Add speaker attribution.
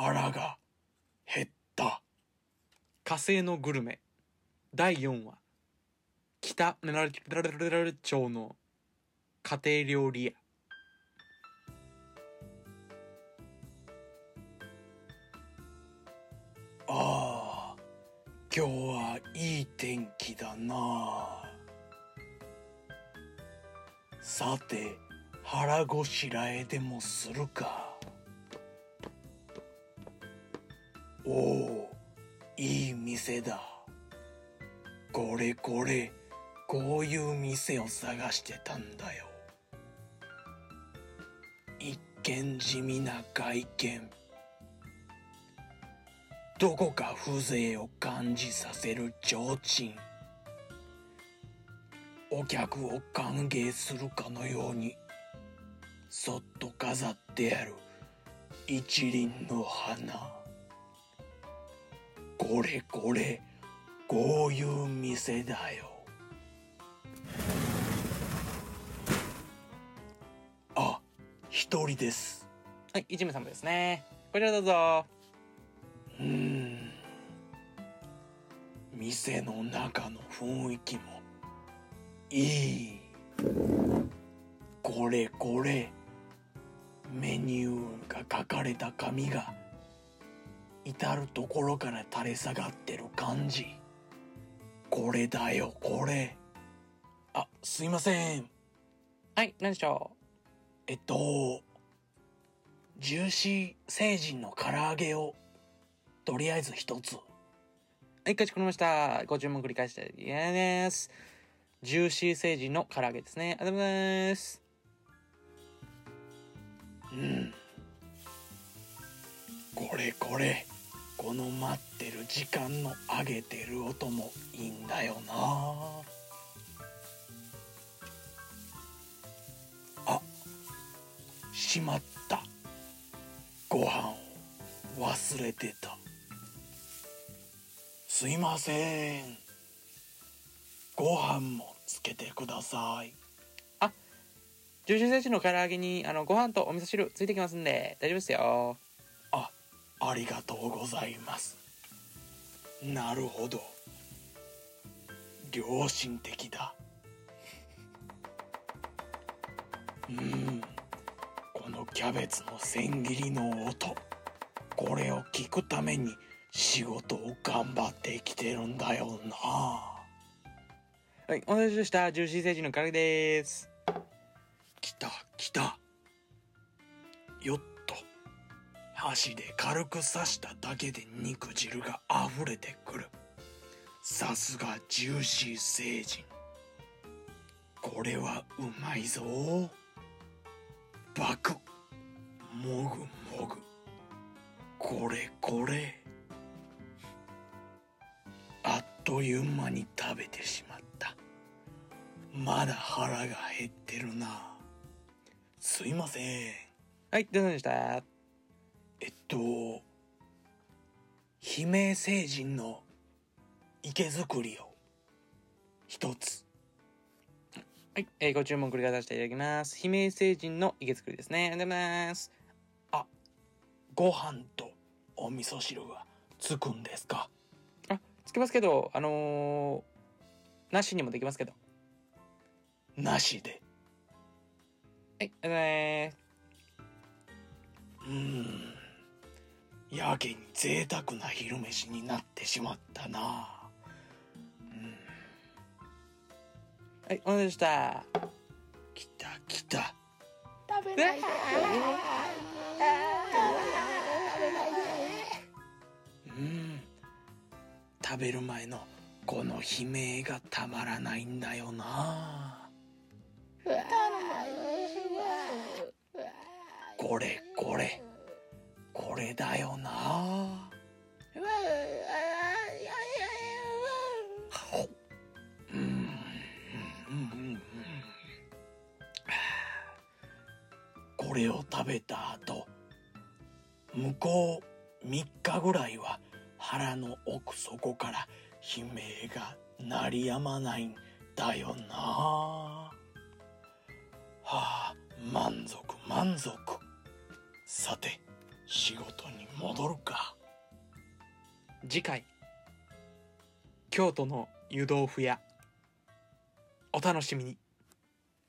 Speaker 1: 腹が減った。
Speaker 2: 火星のグルメ第4話北メラル町の家庭料理屋
Speaker 1: ああ、今日はいい天気だな。さて、腹ごしらえでもするか。おお、いい店だ。これこれ、こういう店を探してたんだよ。一見地味な外見。どこか風情を感じさせる提灯。お客を歓迎するかのように、そっと飾ってある一輪の花。これこれ、こういう店だよ。あ、一人です。
Speaker 2: はい一名様ですねこちらどうぞ
Speaker 1: うーん店の中の雰囲気もいいこれこれメニューが書かれた紙が至る所から垂れ下がってる感じ。これだよこれ。あすいません。
Speaker 2: はい何でしょ
Speaker 1: えっとジューシー星人の唐揚げをとりあえず一つ。
Speaker 2: うはいかしこまりました。ご注文繰り返してやです。ジューシー星人の唐揚げですね。ありがとうございます。
Speaker 1: うん。これこれ。この待ってる時間の上げてる音もいいんだよな。あ、しまった。ご飯を忘れてた。すいません。ご飯もつけてください。
Speaker 2: ジューシー星人の唐揚げにあのご飯とお味噌汁ついてきますんで大丈夫ですよ
Speaker 1: あ、りがとうございます。なるほど。良心的だ。うん。このキャベツの千切りの音。これを聞くために仕事を頑張ってきてるんだよな。
Speaker 2: はいお待たせしましたジューシー星人の唐揚げです
Speaker 1: 来た来た。よっ。箸で軽く刺しただけで肉汁が溢れてくる。さすがジューシー星人。これはうまいぞ。バク。もぐもぐ。これこれ。あっという間に食べてしまった。まだ腹が減ってるな。すいません。
Speaker 2: はいどうでした？
Speaker 1: えっと、姫星人の池作りを一つ。
Speaker 2: はい、えーご注文繰り返させていただきます姫星人の池作りですねありがとうございます
Speaker 1: あ、ご飯とお味噌汁はつくんですか？
Speaker 2: あつけますけどあのー、なしにもできますけど
Speaker 1: なしで。
Speaker 2: はいありがとうございます
Speaker 1: うーん。やけに贅沢な昼飯になってしまったな。
Speaker 2: はいお待たせでした
Speaker 1: 来た来た。うん。食べる前のこの悲鳴がたまらないんだよな。これこれ。これだよな。これを食べた後向こう3日ぐらいは腹の奥底から悲鳴が鳴りやまないんだよな。はあ満足満足。さて仕事に戻るか。
Speaker 2: 次回京都の湯豆腐屋。お楽しみに。